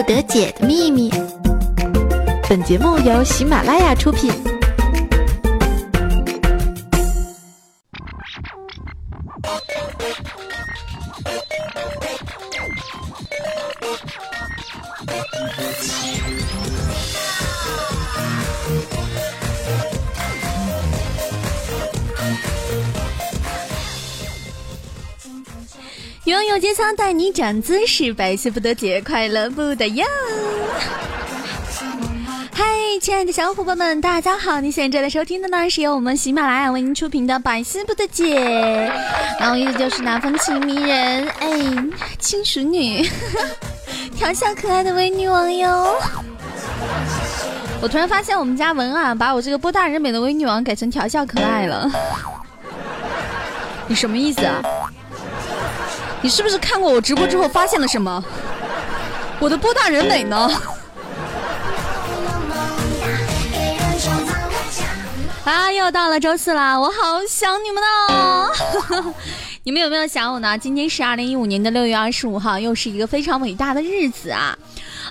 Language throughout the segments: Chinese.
不得解的秘密。本节目由喜马拉雅出品。节操带你涨姿势，百思不得解，快乐不得哟。嗨，亲爱的小伙伴们，大家好！你现在正在收听的呢，是由我们喜马拉雅为您出品的《百思不得解》，然后意思就是那风情迷人，哎，轻熟女，调笑可爱的微女王哟。我突然发现我们家文啊，把我这个波大人美的微女王改成调笑可爱了，你什么意思啊？你是不是看过我直播之后发现了什么？我的波大人美呢？啊，又到了周四啦，我好想你们呢！你们有没有想我呢？今天是二零一五年的六月二十五号，又是一个非常伟大的日子啊！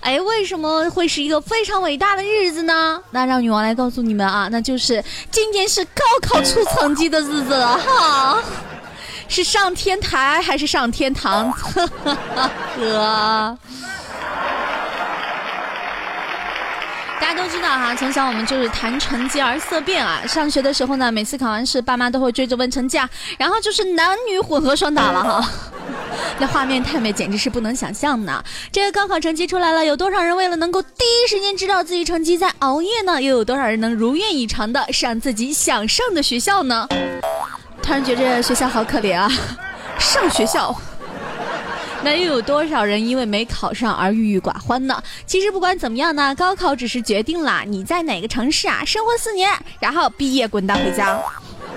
哎，为什么会是一个非常伟大的日子呢？那让女王来告诉你们啊，那就是今天是高考出成绩的日子了哈！是上天台还是上天堂？哥，大家都知道哈，从小我们就是谈成绩而色变啊。上学的时候呢，每次考完试，爸妈都会追着问成绩啊，然后就是男女混合双打了哈。那画面太美，简直是不能想象呢。这个高考成绩出来了，有多少人为了能够第一时间知道自己成绩在熬夜呢？又有多少人能如愿以偿的上自己想上的学校呢？突然觉得学校好可怜啊，上学校，那又有多少人因为没考上而郁郁寡欢呢？其实不管怎么样呢，高考只是决定了你在哪个城市啊生活四年，然后毕业滚蛋回家。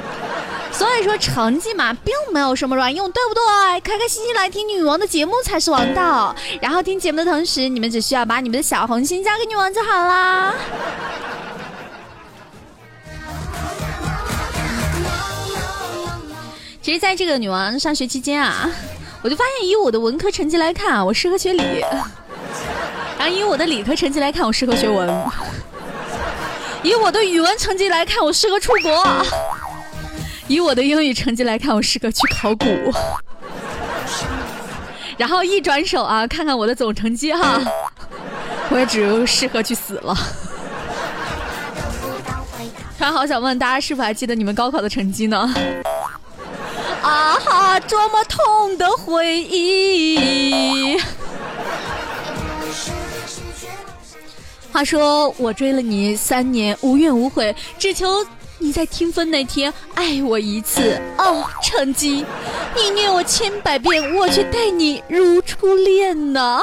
所以说成绩嘛，并没有什么卵用，对不对？开开心心来听女王的节目才是王道。然后听节目的同时，你们只需要把你们的小红心交给女王就好啦。其实，在这个女王上学期间啊，我就发现，以我的文科成绩来看啊，我适合学理；然后以我的理科成绩来看，我适合学文；以我的语文成绩来看，我适合出国；以我的英语成绩来看，我适合去考古。然后一转手啊，看看我的总成绩哈，我也只适合去死了。突然好想问大家，是否还记得你们高考的成绩呢？啊哈！多么痛的回忆。话说我追了你三年，无怨无悔，只求你在听风那天爱我一次。哦，成绩，你虐我千百遍，我却待你如初恋呢。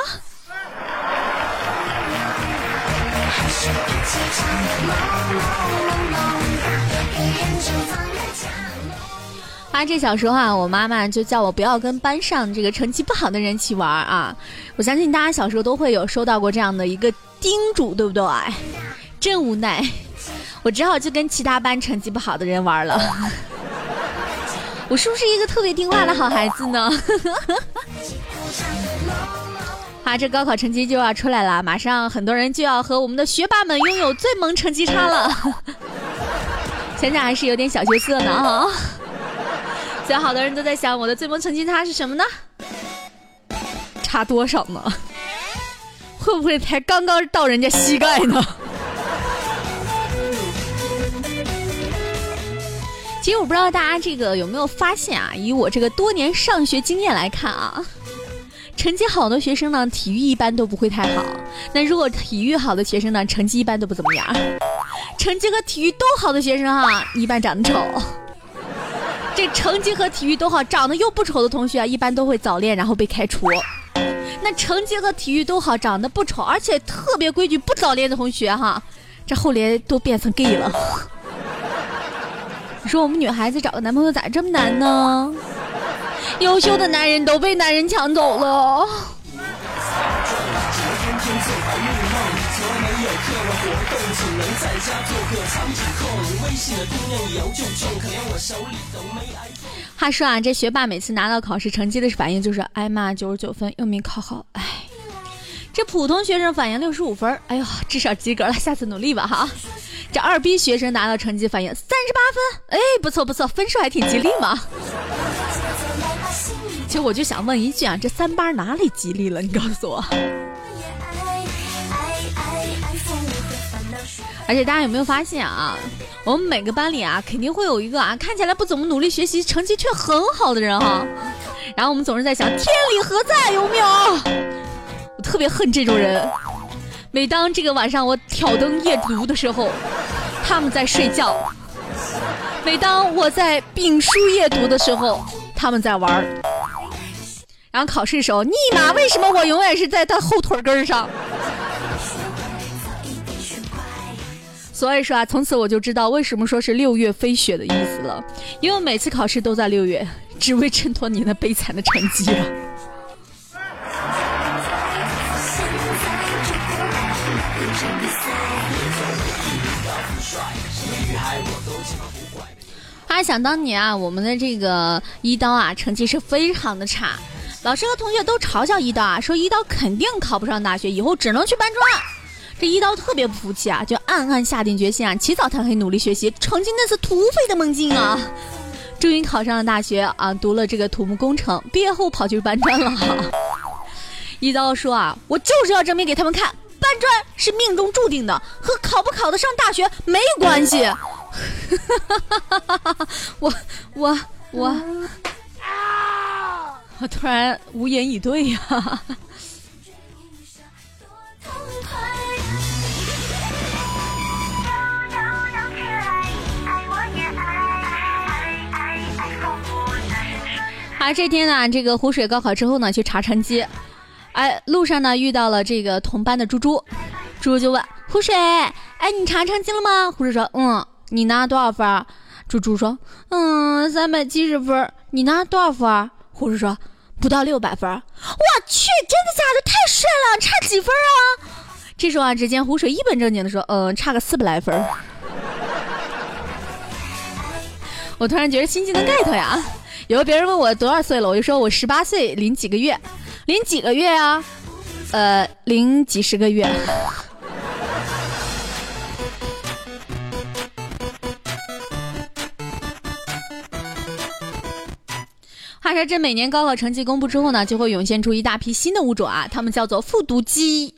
啊这小时候啊，我妈妈就叫我不要跟班上这个成绩不好的人一起玩啊。我相信大家小时候都会有收到过这样的一个叮嘱，对不对？真无奈，我只好就跟其他班成绩不好的人玩了。我是不是一个特别听话的好孩子呢？啊，这高考成绩就要出来了，马上很多人就要和我们的学霸们拥有最萌成绩差了。想想还是有点小羞涩呢啊。所以好多人都在想，我的最萌成绩差是什么呢？差多少呢？会不会才刚刚到人家膝盖呢？其实我不知道大家这个有没有发现啊？以我这个多年上学经验来看啊，成绩好的学生呢，体育一般都不会太好。那如果体育好的学生呢，成绩一般都不怎么样。成绩和体育都好的学生哈，一般长得丑。这成绩和体育都好，长得又不丑的同学啊，一般都会早恋，然后被开除。那成绩和体育都好，长得不丑，而且特别规矩，不早恋的同学哈，这后来都变成 gay 了。你说我们女孩子找个男朋友咋这么难呢？优秀的男人都被男人抢走了。话说啊，这学霸每次拿到考试成绩的反应就是：挨骂，九十九分又没考好，哎。这普通学生反应六十五分，哎呦，至少及格了，下次努力吧哈。这二逼学生拿到成绩反应三十八分，哎，不错不错，分数还挺吉利嘛。其实我就想问一句啊，这三八哪里吉利了？你告诉我。而且大家有没有发现啊？我们每个班里啊，肯定会有一个啊，看起来不怎么努力学习，成绩却很好的人哈。然后我们总是在想，天理何在？有没有？我特别恨这种人。每当这个晚上我挑灯夜读的时候，他们在睡觉；每当我在秉书夜读的时候，他们在玩儿。然后考试的时候，尼玛，为什么我永远是在他后腿根上？所以说啊，从此我就知道为什么说是六月飞雪的意思了，因为每次考试都在六月，只为衬托你那悲惨的成绩了。啊，想当年啊，我们的这个一刀啊，成绩是非常的差，老师和同学都嘲笑一刀啊，说一刀肯定考不上大学，以后只能去搬砖。这一刀特别不服气啊，就暗暗下定决心啊，起早贪黑努力学习，成绩那是土匪的梦境啊，终于考上了大学啊，读了这个土木工程，毕业后跑去搬砖了。一刀说啊，我就是要证明给他们看，搬砖是命中注定的，和考不考得上大学没关系。我我我，我突然无言以对呀。啊，这天呢，这个湖水高考之后呢，去查成绩，哎，路上呢遇到了这个同班的猪猪，猪猪就问湖水，哎，你查成绩了吗？湖水说，嗯，你拿多少分？猪猪说，嗯，三百七十分。你拿多少分？湖水说，不到六百分。我去，真的假的？太帅了，差几分啊？这时候啊，只见湖水一本正经的说，嗯，差个四百来分。我突然觉得心机能 get 呀。有别人问我多少岁了，我就说我十八岁零几个月，零几个月啊？呃，零几十个月。话说这每年高考成绩公布之后呢，就会涌现出一大批新的物种啊，它们叫做复读机。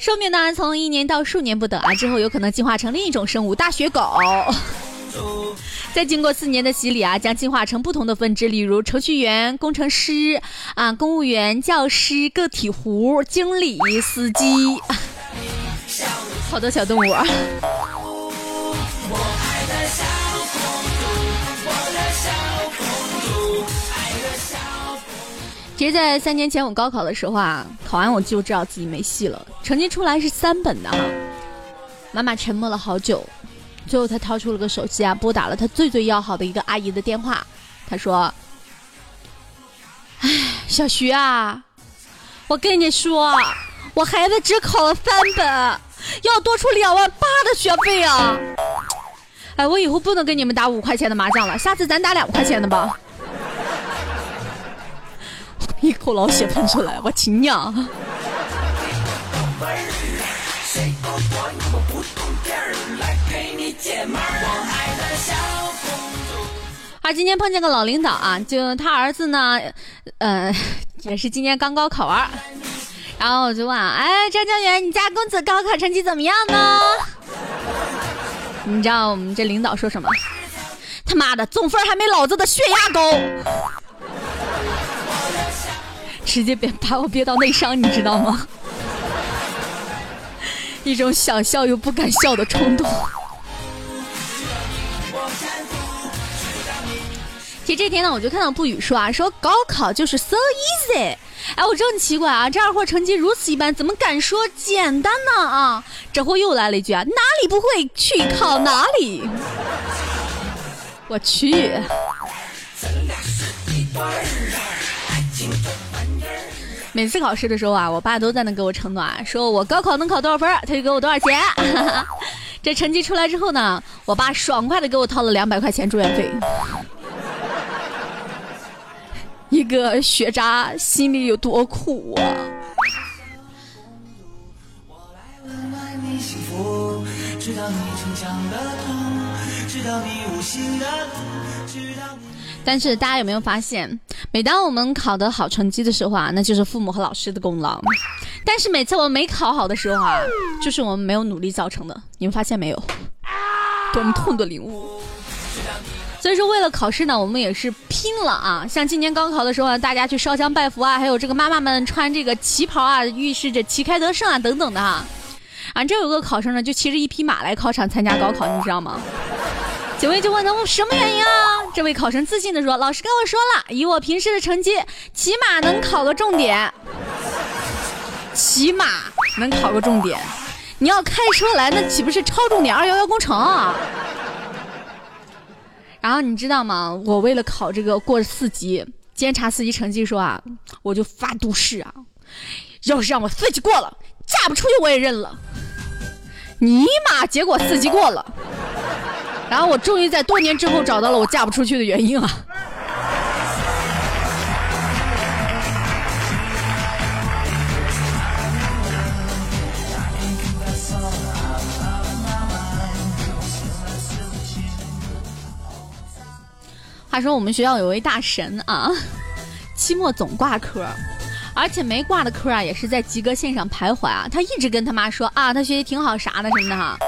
寿命呢从一年到数年不等啊，之后有可能进化成另一种生物——大学狗。再经过四年的洗礼啊，将进化成不同的分支，例如程序员、工程师啊、公务员、教师、个体户、经理、司机，好多小动物啊！其实，在三年前我高考的时候啊，考完我就知道自己没戏了，成绩出来是三本的哈。妈妈沉默了好久。最后，他掏出了个手机啊，拨打了他最最要好的一个阿姨的电话。他说：“哎，小徐啊，我跟你说，我孩子只考了三本，要多出两万八的学费啊！哎，我以后不能跟你们打五块钱的麻将了，下次咱打两块钱的吧。”一口老血喷出来，我亲娘！姐们儿，我爱的小公主啊，今天碰见个老领导啊，就他儿子呢，呃，也是今年刚高考完，然后我就问，哎，张教员，你家公子高考成绩怎么样呢？你知道我们这领导说什么？他妈的，总分还没老子的血压高，直接别把我憋到内伤，你知道吗？一种想笑又不敢笑的冲动。其实这天呢，我就看到不语说啊，说高考就是 so easy。哎，我真奇怪啊，这二货成绩如此一般，怎么敢说简单呢？啊，这货又来了一句啊，哪里不会去考哪里。我去。每次考试的时候啊，我爸都在那给我承诺啊，说我高考能考多少分，他就给我多少钱。这成绩出来之后呢，我爸爽快的给我掏了两百块钱住院费。一个学渣心里有多苦啊。但是大家有没有发现，每当我们考得好成绩的时候啊，那就是父母和老师的功劳。但是每次我们没考好的时候啊，就是我们没有努力造成的，你们发现没有？多么痛的领悟。所以说，为了考试呢，我们也是拼了啊！像今年高考的时候呢，大家去烧香拜佛啊，还有这个妈妈们穿这个旗袍啊，预示着旗开得胜啊，等等的哈。啊，这有个考生呢，就骑着一匹马来考场参加高考，你知道吗？警卫就问他什么原因啊？这位考生自信的说：“老师跟我说了，以我平时的成绩，起码能考个重点。起码能考个重点。你要开车来，那岂不是超重点二幺幺工程啊？”然后你知道吗？我为了考这个过四级，监察四级成绩说啊，我就发毒誓啊，要是让我四级过了，嫁不出去我也认了。尼玛，结果四级过了。然后我终于在多年之后找到了我嫁不出去的原因啊！话说我们学校有位大神啊，期末总挂科，而且没挂的科啊也是在及格线上徘徊啊。他一直跟他妈说啊，他学习挺好啥的什么的哈。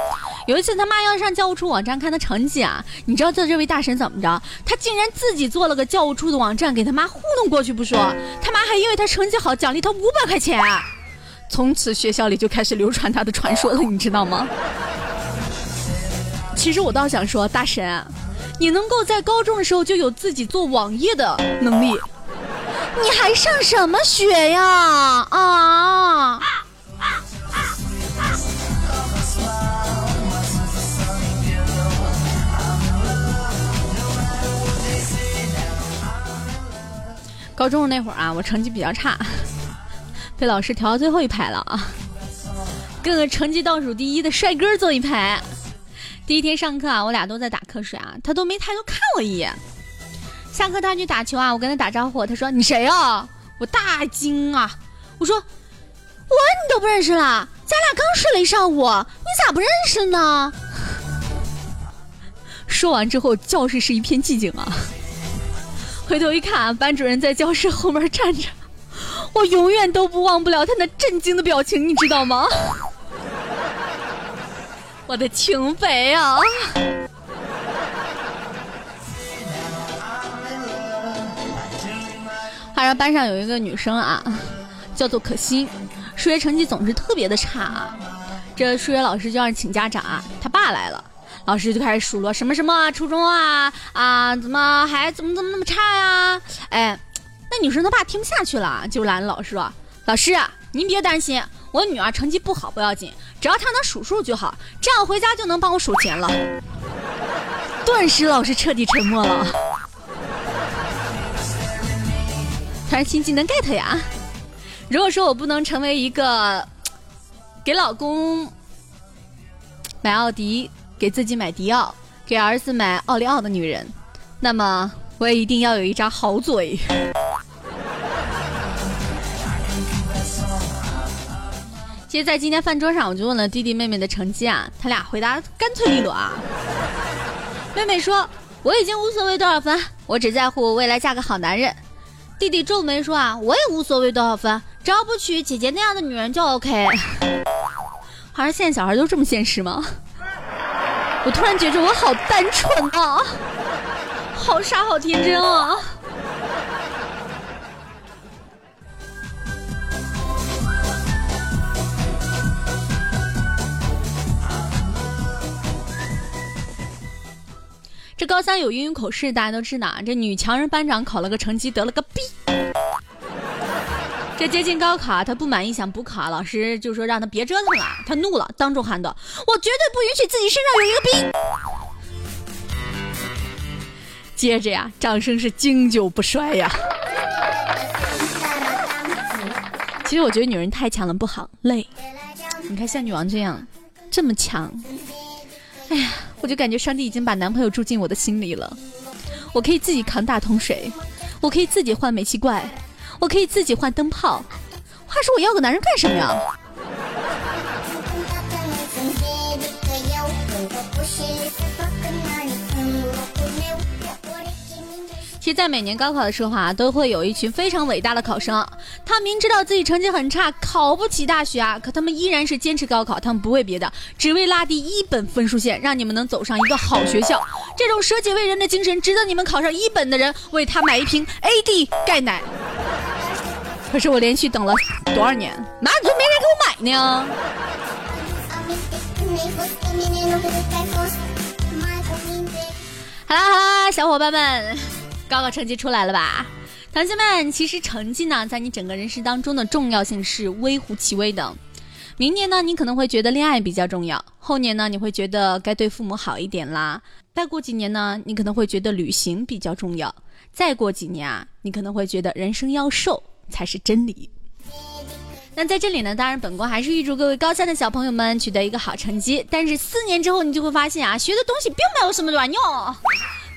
有一次，他妈要上教务处网站看他成绩啊，你知道这这位大神怎么着？他竟然自己做了个教务处的网站给他妈糊弄过去不说，他妈还因为他成绩好奖励他五百块钱。从此学校里就开始流传他的传说了，你知道吗？其实我倒想说，大神，你能够在高中的时候就有自己做网页的能力，你还上什么学呀？啊！高中的那会儿啊，我成绩比较差，被老师调到最后一排了啊，跟个成绩倒数第一的帅哥坐一排。第一天上课啊，我俩都在打瞌睡啊，他都没抬头看我一眼。下课他去打球啊，我跟他打招呼，他说：“你谁啊？”我大惊啊，我说：“我你都不认识了？咱俩刚睡了一上午，你咋不认识呢？”说完之后，教室是一片寂静啊。回头一看，班主任在教室后面站着，我永远都不忘不了他那震惊的表情，你知道吗？我的情匪啊！话说班上有一个女生啊，叫做可心，数学成绩总是特别的差啊。这数学老师就让请家长啊，他爸来了。老师就开始数落什么什么初中啊啊，怎么还怎么怎么那么差呀？哎，那女生她爸听不下去了，就拦老师说：“老师，您别担心，我女儿成绩不好不要紧，只要他能数数就好，这样回家就能帮我数钱了。”顿时老师彻底沉默了。他说：“新技能 get 呀！如果说我不能成为一个给老公买奥迪。”给自己买迪奥，给儿子买奥利奥的女人，那么我也一定要有一张好嘴。其实，在今天饭桌上，我就问了弟弟妹妹的成绩啊，他俩回答干脆利落啊。妹妹说：“我已经无所谓多少分，我只在乎未来嫁个好男人。”弟弟皱眉说：“啊，我也无所谓多少分，只要不娶姐姐那样的女人就 OK。”好像现在小孩都这么现实吗？我突然觉得我好单纯啊，好傻，好天真啊！高三有英语口试，大家都知道，这女强人班长考了个成绩，得了个 B。这接近高考，她不满意想补考，老师就说让他别折腾了。他怒了，当众喊道：“我绝对不允许自己身上有一个 B。”接着呀，掌声是经久不衰呀。其实我觉得女人太强了不好，累。你看像女王这样，这么强，哎呀，我就感觉上帝已经把男朋友住进我的心里了。我可以自己扛大桶水，我可以自己换煤气罐。我可以自己换灯泡，话说我要个男人干什么呀？其实，在每年高考的时候啊，都会有一群非常伟大的考生，他明知道自己成绩很差，考不起大学啊，可他们依然是坚持高考，他们不为别的，只为拉低一本分数线，让你们能走上一个好学校。这种舍己为人的精神，值得你们考上一本的人为他买一瓶 AD 钙奶。可是我连续等了多少年，妈就没人给我买呢？好啦好啦，小伙伴们，高考成绩出来了吧？同学们，其实成绩呢，在你整个人生当中的重要性是微乎其微的。明年呢，你可能会觉得恋爱比较重要；后年呢，你会觉得该对父母好一点啦；再过几年呢，你可能会觉得旅行比较重要；再过几年啊，你可能会觉得人生要瘦才是真理。那在这里呢，当然本宫还是预祝各位高三的小朋友们取得一个好成绩。但是四年之后，你就会发现啊，学的东西并没有什么卵用，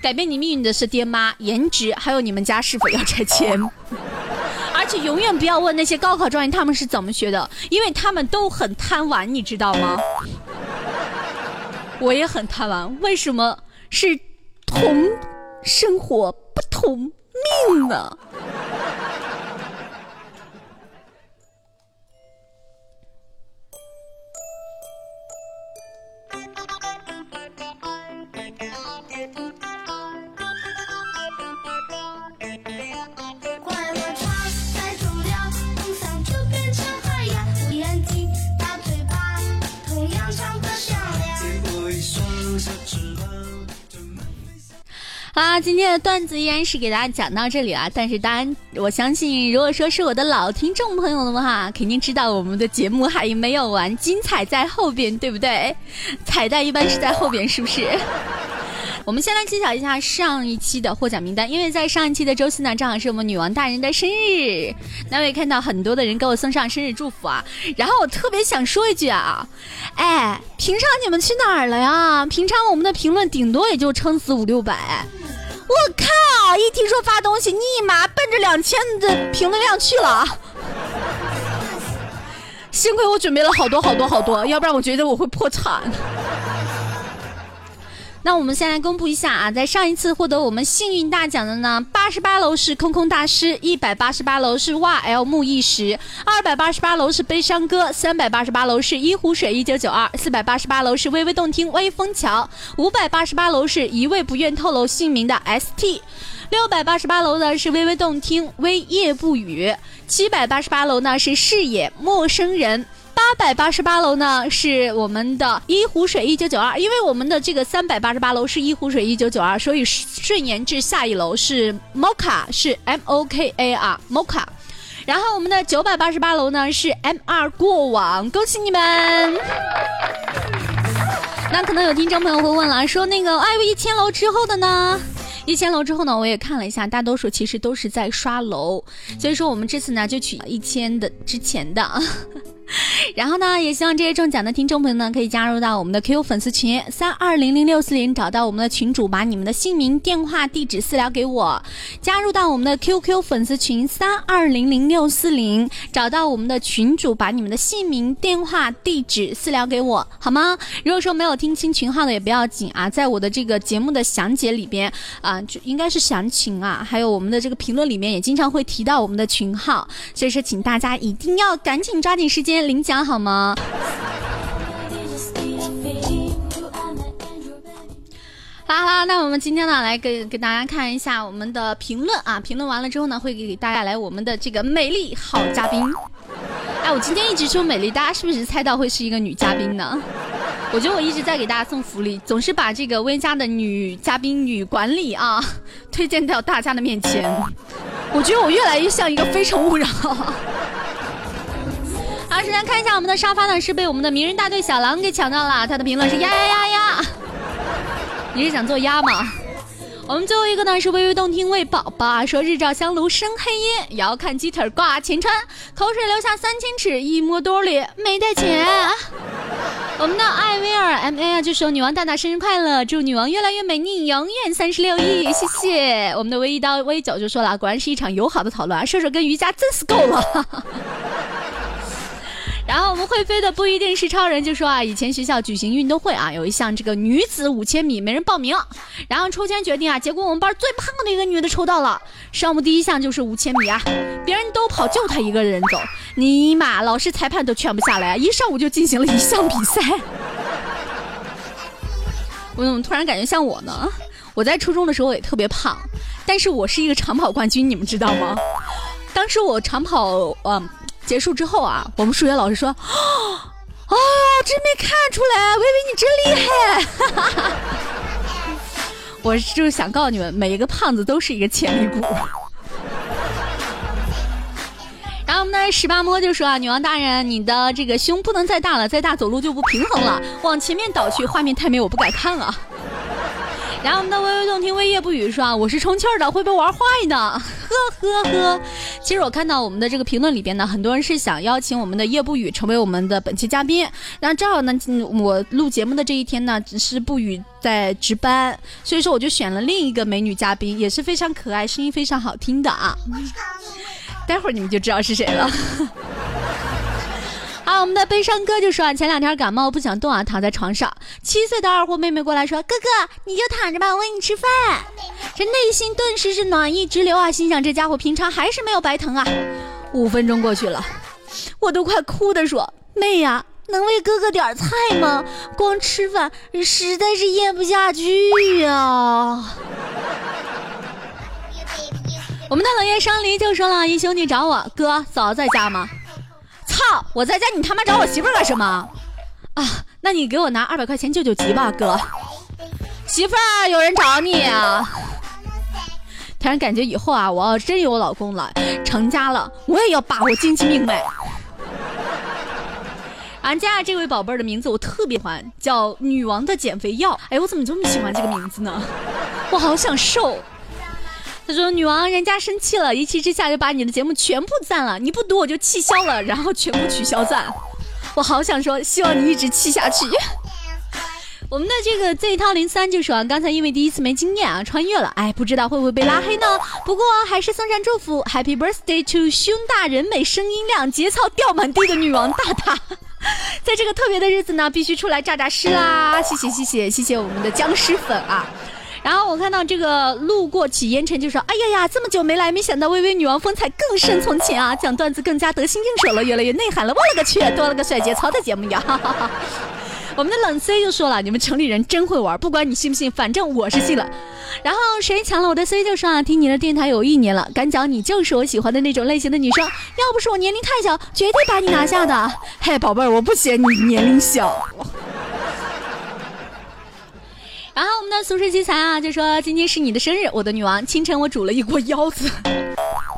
改变你命运的是爹妈、颜值，还有你们家是否要拆迁。而且永远不要问那些高考状元他们是怎么学的，因为他们都很贪玩，你知道吗？我也很贪玩，为什么是同生活不同命呢？啊，今天的段子依然是给大家讲到这里了。但是当然，我相信如果说是我的老听众朋友的话，肯定知道我们的节目还没有完，精彩在后边，对不对？彩蛋一般是在后边，是不是？我们先来揭晓一下上一期的获奖名单，因为在上一期的周四呢，正好是我们女王大人的生日。那我也看到很多的人给我送上生日祝福啊，然后我特别想说一句啊，哎，平常你们去哪儿了呀？平常我们的评论顶多也就撑死五六百。我靠！一听说发东西，立马奔着两千的评论量去了。幸亏我准备了好多好多好多，要不然我觉得我会破产。那我们先来公布一下啊，在上一次获得我们幸运大奖的呢，八十八楼是空空大师，一百八十八楼是哇 L 木一石，二百八十八楼是悲伤哥，三百八十八楼是一壶水一九九二，四百八十八楼是微微动听微风桥，五百八十八楼是一位不愿透露姓名的 ST，六百八十八楼呢是微微动听微夜不语，七百八十八楼呢是视野陌生人。八百八十八楼呢是我们的一壶水一九九二，因为我们的这个三百八十八楼是一壶水一九九二，所以顺延至下一楼是 Moka 是 M O K A 啊 Moka，然后我们的九百八十八楼呢是 M R 过往，恭喜你们！那可能有听众朋友会问了，说那个哎，一千楼之后的呢？一千楼之后呢，我也看了一下，大多数其实都是在刷楼，所以说我们这次呢就取一千的之前的。然后呢，也希望这些中奖的听众朋友呢，可以加入到我们的 QQ 粉丝群三二零零六四零，找到我们的群主，把你们的姓名、电话、地址私聊给我。加入到我们的 QQ 粉丝群三二零零六四零，找到我们的群主，把你们的姓名、电话、地址私聊给我，好吗？如果说没有听清群号的也不要紧啊，在我的这个节目的详解里边啊，就应该是详情啊，还有我们的这个评论里面也经常会提到我们的群号，所以说请大家一定要赶紧抓紧时间。领奖好吗？好啦，那我们今天呢，来给给大家看一下我们的评论啊。评论完了之后呢，会给大家来我们的这个美丽好嘉宾。哎，我今天一直说美丽，大家是不是猜到会是一个女嘉宾呢？我觉得我一直在给大家送福利，总是把这个微家的女嘉宾、女管理啊 推荐到大家的面前。我觉得我越来越像一个非诚勿扰。好，首先看一下我们的沙发呢，是被我们的名人大队小狼给抢到了。他的评论是呀 呀呀呀，你是想做鸭吗？我们最后一个呢是微微动听为宝宝说日照香炉生黑烟，遥看鸡腿挂前川，口水流下三千尺，一摸兜里没带钱。我们的艾薇儿 M A 啊就说女王大大生日快乐，祝女王越来越美丽，永远三十六亿，谢谢。我们的微一刀微九就说了，果然是一场友好的讨论啊，射手跟瑜伽真是够了。然后我们会飞的不一定是超人，就说啊，以前学校举行运动会啊，有一项这个女子五千米没人报名，然后抽签决定啊，结果我们班最胖的一个女的抽到了，上午第一项就是五千米啊，别人都跑，就她一个人走，尼玛，老师裁判都劝不下来，一上午就进行了一项比赛。我怎么突然感觉像我呢？我在初中的时候也特别胖，但是我是一个长跑冠军，你们知道吗？当时我长跑，嗯。结束之后啊，我们数学老师说：“ 哦，真没看出来，微微你真厉害。”我就是想告诉你们，每一个胖子都是一个潜力股。然后我们的十八摸就说啊：“女王大人，你的这个胸不能再大了，再大走路就不平衡了，往前面倒去，画面太美，我不敢看了。”然后我们的微微动听，微夜不语说啊，我是充气儿的，会被玩坏的，呵呵呵。其实我看到我们的这个评论里边呢，很多人是想邀请我们的夜不语成为我们的本期嘉宾。那正好呢，我录节目的这一天呢，只是不语在值班，所以说我就选了另一个美女嘉宾，也是非常可爱，声音非常好听的啊。待会儿你们就知道是谁了。好，我们的悲伤哥就说啊，前两天感冒不想动啊，躺在床上。七岁的二货妹妹过来说：“哥哥，你就躺着吧，我喂你吃饭。”这内心顿时是暖意直流啊，心想这家伙平常还是没有白疼啊。五分钟过去了，我都快哭的说：“妹呀，能喂哥哥点菜吗？光吃饭实在是咽不下去呀。”我们的冷夜伤离就说了：“一兄弟找我哥，嫂在家吗？”操！我在家，你他妈找我媳妇干什么？啊，那你给我拿二百块钱救救急吧，哥。媳妇儿，有人找你啊！突然感觉以后啊，我要真有老公了，成家了，我也要把握经济命脉。俺家这位宝贝儿的名字我特别喜欢，叫女王的减肥药。哎，我怎么这么喜欢这个名字呢？我好想瘦。他说：“女王，人家生气了，一气之下就把你的节目全部赞了。你不读我就气消了，然后全部取消赞。我好想说，希望你一直气下去。我们的这个 Z 套零三就说，啊刚才因为第一次没经验啊，穿越了，哎，不知道会不会被拉黑呢？不过还是送上祝福，Happy Birthday to 胸大人美声音亮节操掉满地的女王大大，在这个特别的日子呢，必须出来炸炸尸啦！谢谢谢谢谢谢我们的僵尸粉啊！”然后我看到这个路过起烟尘就说：“哎呀呀，这么久没来，没想到微微女王风采更胜从前啊！讲段子更加得心应手了，越来越内涵了。我勒个去，多了个甩节操的节目呀！”我们的冷 C 就说了：“你们城里人真会玩，不管你信不信，反正我是信了。”然后谁抢了我的 C 就说啊：“听你的电台有一年了，敢讲你就是我喜欢的那种类型的女生。要不是我年龄太小，绝对把你拿下的。”嘿，宝贝儿，我不嫌你年龄小。然后我们的俗世奇才啊，就说今天是你的生日，我的女王。清晨我煮了一锅腰子，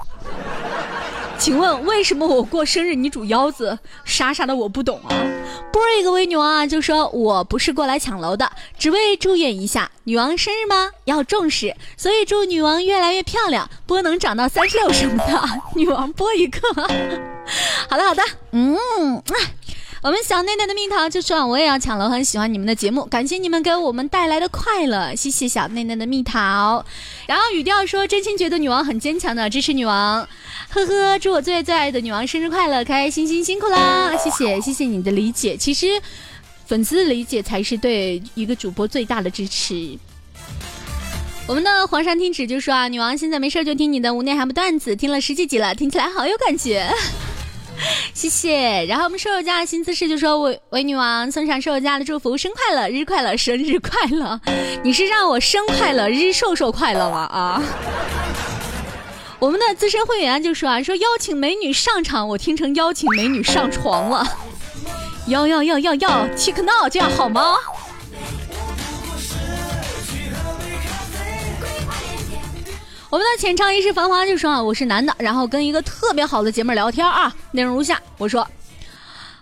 请问为什么我过生日你煮腰子？傻傻的我不懂啊。波一个微女王啊，就说我不是过来抢楼的，只为祝愿一下女王生日吗？要重视，所以祝女王越来越漂亮，波能长到三十六什么的。女王波一个，好的好的，嗯。我们小内内的蜜桃就说：“我也要抢了，很喜欢你们的节目，感谢你们给我们带来的快乐，谢谢小内内的蜜桃。”然后语调说：“真心觉得女王很坚强的，支持女王，呵呵，祝我最最爱的女王生日快乐，开开心心，辛苦啦，谢谢谢谢你的理解，其实粉丝理解才是对一个主播最大的支持。”我们的黄山听旨就说：“啊，女王现在没事就听你的无内涵不段子，听了十几集了，听起来好有感觉。” 谢谢，然后我们瘦瘦家的新姿势就说：“为为女王送上瘦瘦家的祝福，生快乐，日快乐，生日快乐。你是让我生快乐，日瘦瘦快乐吗？啊！我们的资深会员就说啊，说邀请美女上场，我听成邀请美女上床了。要要要要要，take now，这样好吗？”我们的浅唱一世繁华就说啊，我是男的，然后跟一个特别好的姐妹聊天啊，内容如下：我说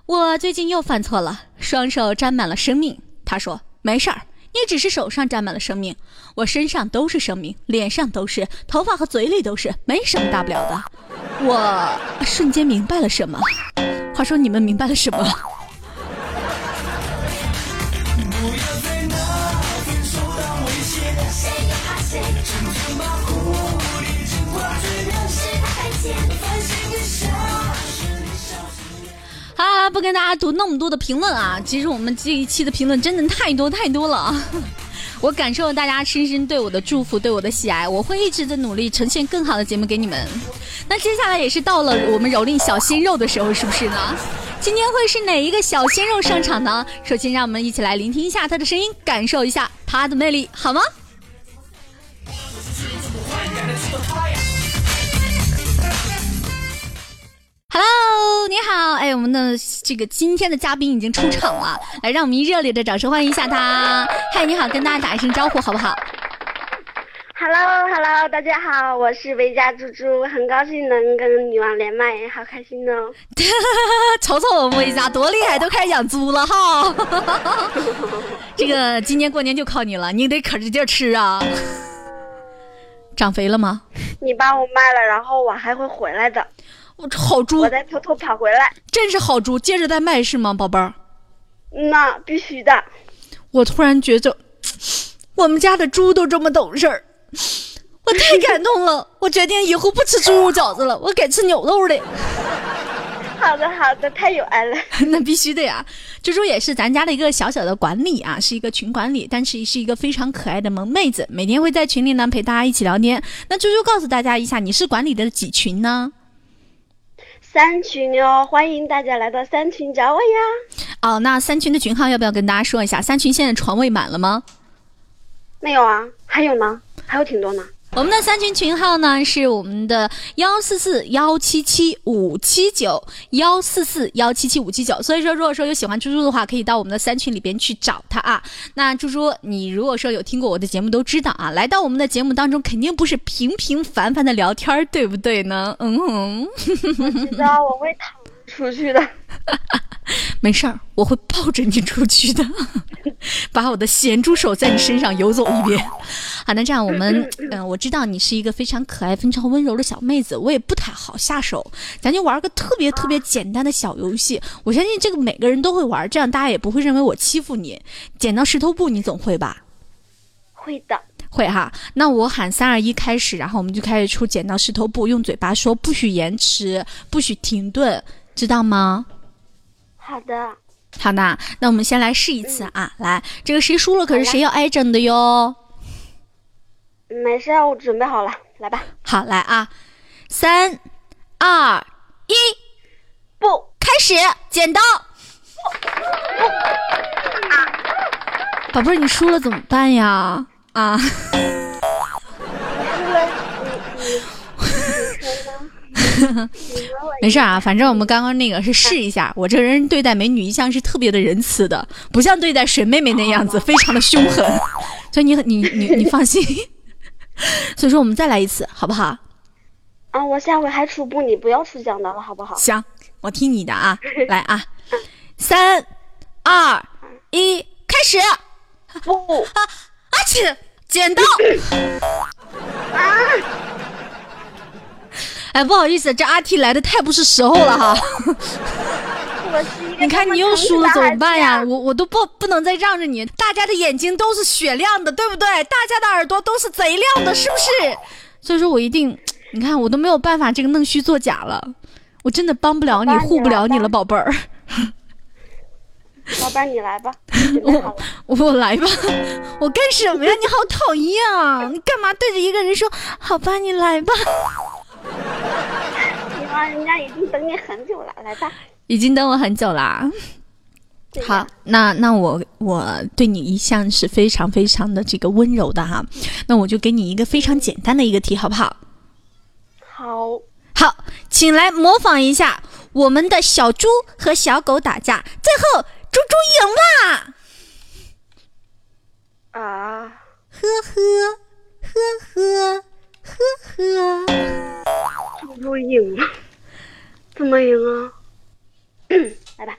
我最近又犯错了，双手沾满了生命。他说没事儿，你只是手上沾满了生命，我身上都是生命，脸上都是，头发和嘴里都是，没什么大不了的。我瞬间明白了什么？话说你们明白了什么？好，啊，不跟大家读那么多的评论啊。其实我们这一期的评论真的太多太多了。我感受了大家深深对我的祝福，对我的喜爱，我会一直的努力呈现更好的节目给你们。那接下来也是到了我们蹂躏小鲜肉的时候，是不是呢？今天会是哪一个小鲜肉上场呢？首先，让我们一起来聆听一下他的声音，感受一下他的魅力，好吗？Hello，你好，哎，我们的这个今天的嘉宾已经出场了，来，让我们以热烈的掌声欢迎一下他。嗨，你好，跟大家打一声招呼好不好？Hello，Hello，大家好，我是维嘉猪猪，很高兴能跟女王连麦，好开心哦。瞅瞅我们维嘉多厉害，都开始养猪了哈。这个今年过年就靠你了，你得可着劲吃啊。长肥了吗？你把我卖了，然后我还会回来的。我好猪，我再偷偷跑回来，真是好猪，接着再卖是吗，宝贝儿？那必须的。我突然觉着，我们家的猪都这么懂事儿，我太感动了。我决定以后不吃猪肉饺子了，我改吃牛肉的。好的，好的，太有爱了。那必须的呀，猪猪也是咱家的一个小小的管理啊，是一个群管理，但是是一个非常可爱的萌妹子，每天会在群里呢陪大家一起聊天。那猪猪告诉大家一下，你是管理的几群呢？三群哟，欢迎大家来到三群找我呀！哦，那三群的群号要不要跟大家说一下？三群现在床位满了吗？没有啊，还有呢，还有挺多呢。我们的三群群号呢是我们的幺四四幺七七五七九幺四四幺七七五七九，所以说如果说有喜欢猪猪的话，可以到我们的三群里边去找他啊。那猪猪，你如果说有听过我的节目，都知道啊，来到我们的节目当中，肯定不是平平凡凡的聊天，对不对呢？嗯哼，我知道我会躺出去的。没事儿，我会抱着你出去的，把我的咸猪手在你身上游走一遍。好，那这样我们，嗯，我知道你是一个非常可爱、非常温柔的小妹子，我也不太好下手，咱就玩个特别特别简单的小游戏。我相信这个每个人都会玩，这样大家也不会认为我欺负你。剪刀石头布，你总会吧？会的，会哈。那我喊三二一开始，然后我们就开始出剪刀石头布，用嘴巴说，不许延迟，不许停顿，知道吗？好的，好的，那我们先来试一次啊！来，这个谁输了可是谁要挨整的哟。没事，我准备好了，来吧。好，来啊，三、二、一，不，开始，剪刀。宝贝儿，你输了怎么办呀？啊。没事啊，反正我们刚刚那个是试一下。我这个人对待美女一向是特别的仁慈的，不像对待水妹妹那样子，非常的凶狠。所以你你你你放心。所以说我们再来一次，好不好？啊，我下回还出布，你不要出剪刀了，好不好？行，我听你的啊。来啊，三二一，开始。不啊啊！切，剪刀。啊。哎，不好意思，这阿 T 来的太不是时候了哈。你看你又输了怎么办呀？我我都不不能再让着你。大家的眼睛都是雪亮的，对不对？大家的耳朵都是贼亮的，是不是？所以说我一定，你看我都没有办法这个弄虚作假了，我真的帮不了你，护不了你了，宝贝儿。老板，你来吧。我我来吧，我干什么呀？你好讨厌啊！你干嘛对着一个人说？好吧，你来吧。你妈，人家已经等你很久了，来吧。已经等我很久啦。好，那那我我对你一向是非常非常的这个温柔的哈，那我就给你一个非常简单的一个题，好不好？好。好，请来模仿一下我们的小猪和小狗打架，最后猪猪赢了。啊！呵呵呵呵。呵呵，不赢了，怎么赢啊？来吧，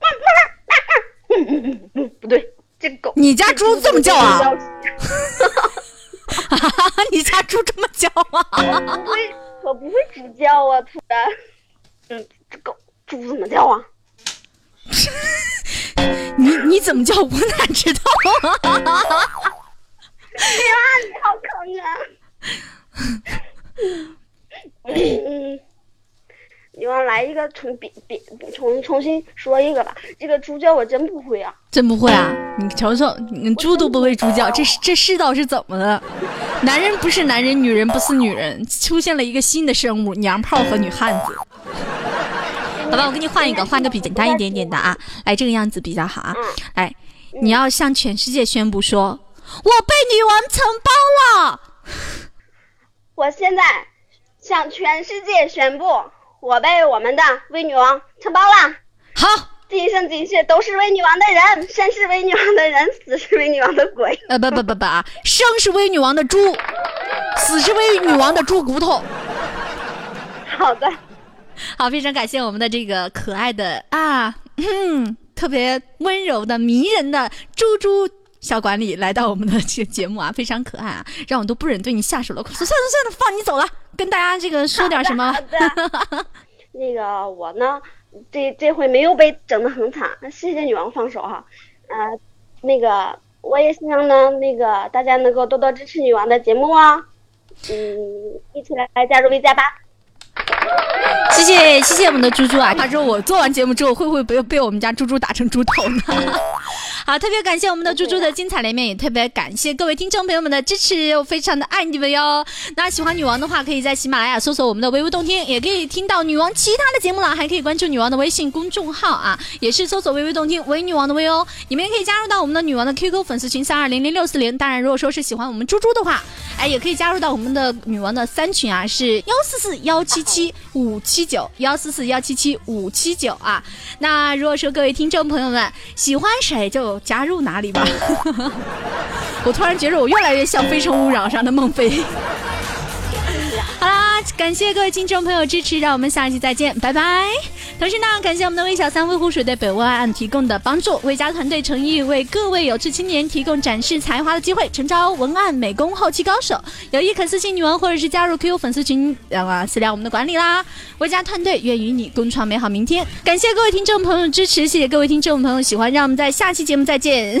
不对，这狗，你家猪这么叫啊？哈哈，你家猪这么叫啊？我不会，我不会猪叫啊，突然，嗯，这狗猪怎么叫啊？你你怎么叫？我哪知道啊？呀，你好坑啊！女王来一个重别别重重新说一个吧，这个猪叫我真不会啊，真不会啊！你瞅瞅，你猪都不会猪叫，这这世道是怎么了？男人不是男人，女人不是女人，出现了一个新的生物——娘炮和女汉子。好吧，我给你换一个，换个比简单一点点的啊，来这个样子比较好啊。来，你要向全世界宣布说，我被女王承包了。我现在向全世界宣布，我被我们的威女王承包了。好，今生今世都是威女王的人，生是威女王的人，死是威女王的鬼。呃，不不不不啊，生是威女王的猪，死是威女王的猪骨头。好的。好，非常感谢我们的这个可爱的啊，嗯特别温柔的、迷人的猪猪小管理来到我们的这个节目啊，非常可爱啊，让我都不忍对你下手了。说算了算了，放你走了，跟大家这个说点什么。那个我呢，这这回没有被整的很惨，谢谢女王放手哈。呃，那个我也希望呢，那个大家能够多多支持女王的节目啊，嗯，一起来加入 V 加吧。谢谢谢谢我们的猪猪啊！他说我做完节目之后会不会被被我们家猪猪打成猪头呢？好，特别感谢我们的猪猪的精彩连面，也特别感谢各位听众朋友们的支持，我非常的爱你们哟。那喜欢女王的话，可以在喜马拉雅搜索我们的“微微动听”，也可以听到女王其他的节目了，还可以关注女王的微信公众号啊，也是搜索“微微动听”微女王的微哦。你们也可以加入到我们的女王的 QQ 粉丝群三二零零六四零。当然，如果说是喜欢我们猪猪的话，哎，也可以加入到我们的女王的三群啊，是幺四四幺七七五七九幺四四幺七七五七九啊。那如果说各位听众朋友们喜欢谁就。加入哪里吧？我突然觉得我越来越像《非诚勿扰》上的孟非。感谢各位听众朋友支持，让我们下期再见，拜拜。同时呢，感谢我们的微小三、微湖水对北文案提供的帮助，魏家团队诚意为各位有志青年提供展示才华的机会，诚招文案、美工后期高手，有意可私信女王或者是加入 QQ 粉丝群，啊，私聊我们的管理啦。魏家团队愿与你共创美好明天。感谢各位听众朋友支持，谢谢各位听众朋友喜欢，让我们在下期节目再见。